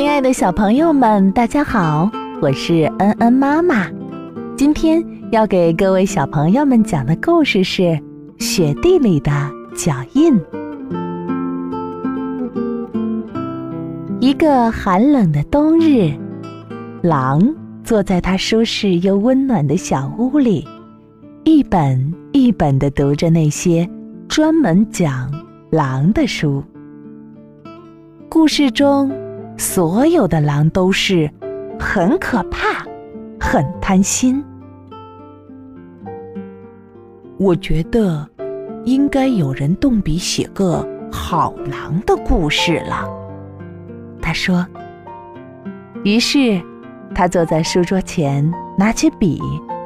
亲爱的小朋友们，大家好，我是恩恩妈妈。今天要给各位小朋友们讲的故事是《雪地里的脚印》。一个寒冷的冬日，狼坐在他舒适又温暖的小屋里，一本一本的读着那些专门讲狼的书。故事中。所有的狼都是很可怕、很贪心。我觉得应该有人动笔写个好狼的故事了。他说。于是，他坐在书桌前，拿起笔，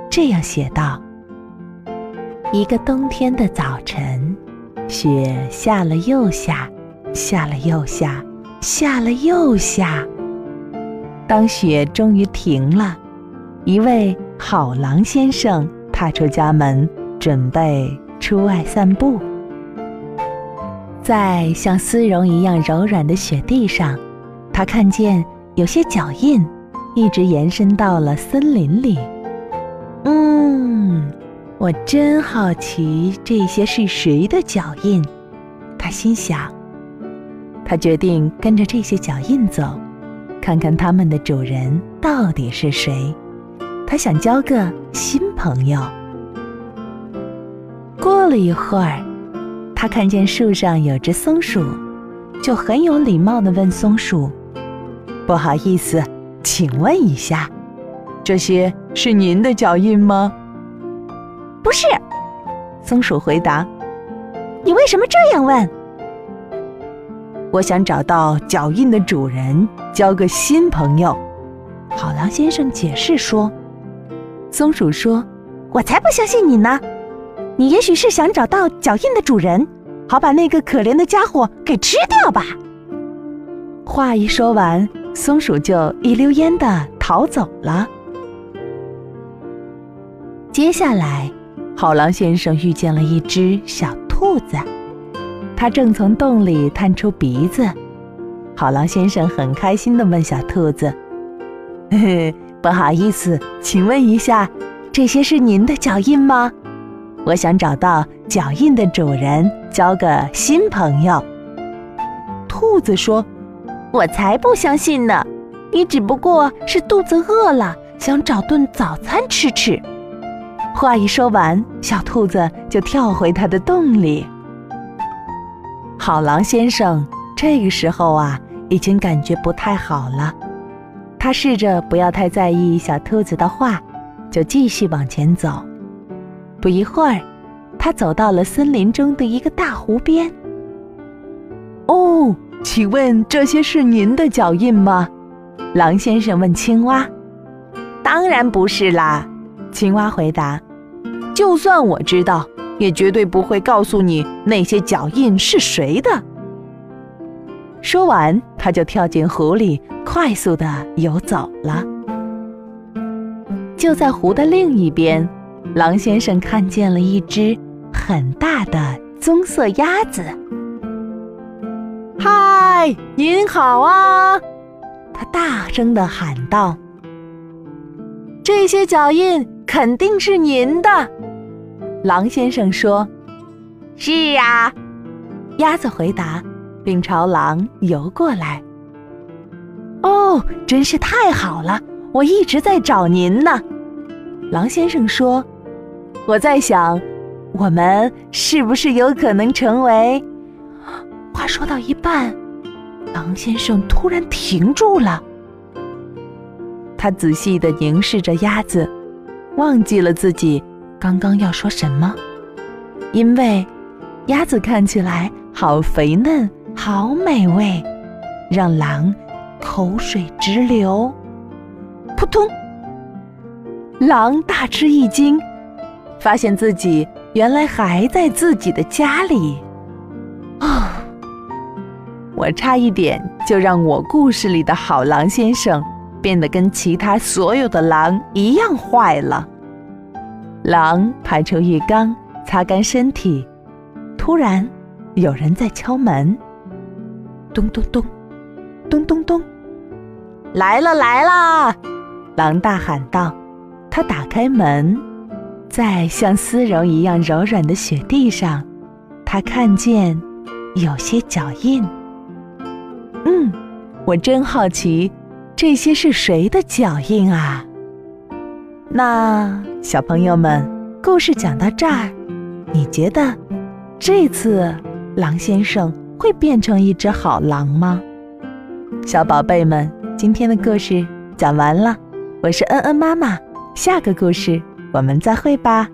这样写道：“一个冬天的早晨，雪下了又下，下了又下。”下了又下，当雪终于停了，一位好狼先生踏出家门，准备出外散步。在像丝绒一样柔软的雪地上，他看见有些脚印，一直延伸到了森林里。嗯，我真好奇这些是谁的脚印，他心想。他决定跟着这些脚印走，看看他们的主人到底是谁。他想交个新朋友。过了一会儿，他看见树上有只松鼠，就很有礼貌地问松鼠：“不好意思，请问一下，这些是您的脚印吗？”“不是。”松鼠回答。“你为什么这样问？”我想找到脚印的主人，交个新朋友。好狼先生解释说：“松鼠说，我才不相信你呢。你也许是想找到脚印的主人，好把那个可怜的家伙给吃掉吧。”话一说完，松鼠就一溜烟的逃走了。接下来，好狼先生遇见了一只小兔子。他正从洞里探出鼻子，好狼先生很开心地问小兔子：“嘿嘿，不好意思，请问一下，这些是您的脚印吗？我想找到脚印的主人，交个新朋友。”兔子说：“我才不相信呢，你只不过是肚子饿了，想找顿早餐吃吃。”话一说完，小兔子就跳回它的洞里。好狼先生这个时候啊，已经感觉不太好了。他试着不要太在意小兔子的话，就继续往前走。不一会儿，他走到了森林中的一个大湖边。哦，请问这些是您的脚印吗？狼先生问青蛙。当然不是啦，青蛙回答。就算我知道。也绝对不会告诉你那些脚印是谁的。说完，他就跳进湖里，快速的游走了。就在湖的另一边，狼先生看见了一只很大的棕色鸭子。“嗨，您好啊！”他大声的喊道。“这些脚印肯定是您的。”狼先生说：“是啊。”鸭子回答，并朝狼游过来。“哦，真是太好了！我一直在找您呢。”狼先生说：“我在想，我们是不是有可能成为……”话说到一半，狼先生突然停住了。他仔细的凝视着鸭子，忘记了自己。刚刚要说什么？因为鸭子看起来好肥嫩，好美味，让狼口水直流。扑通！狼大吃一惊，发现自己原来还在自己的家里。啊！我差一点就让我故事里的好狼先生变得跟其他所有的狼一样坏了。狼排出浴缸，擦干身体。突然，有人在敲门。咚咚咚，咚咚咚，来了来了！狼大喊道。他打开门，在像丝绒一样柔软的雪地上，他看见有些脚印。嗯，我真好奇，这些是谁的脚印啊？那小朋友们，故事讲到这儿，你觉得这次狼先生会变成一只好狼吗？小宝贝们，今天的故事讲完了，我是恩恩妈妈，下个故事我们再会吧。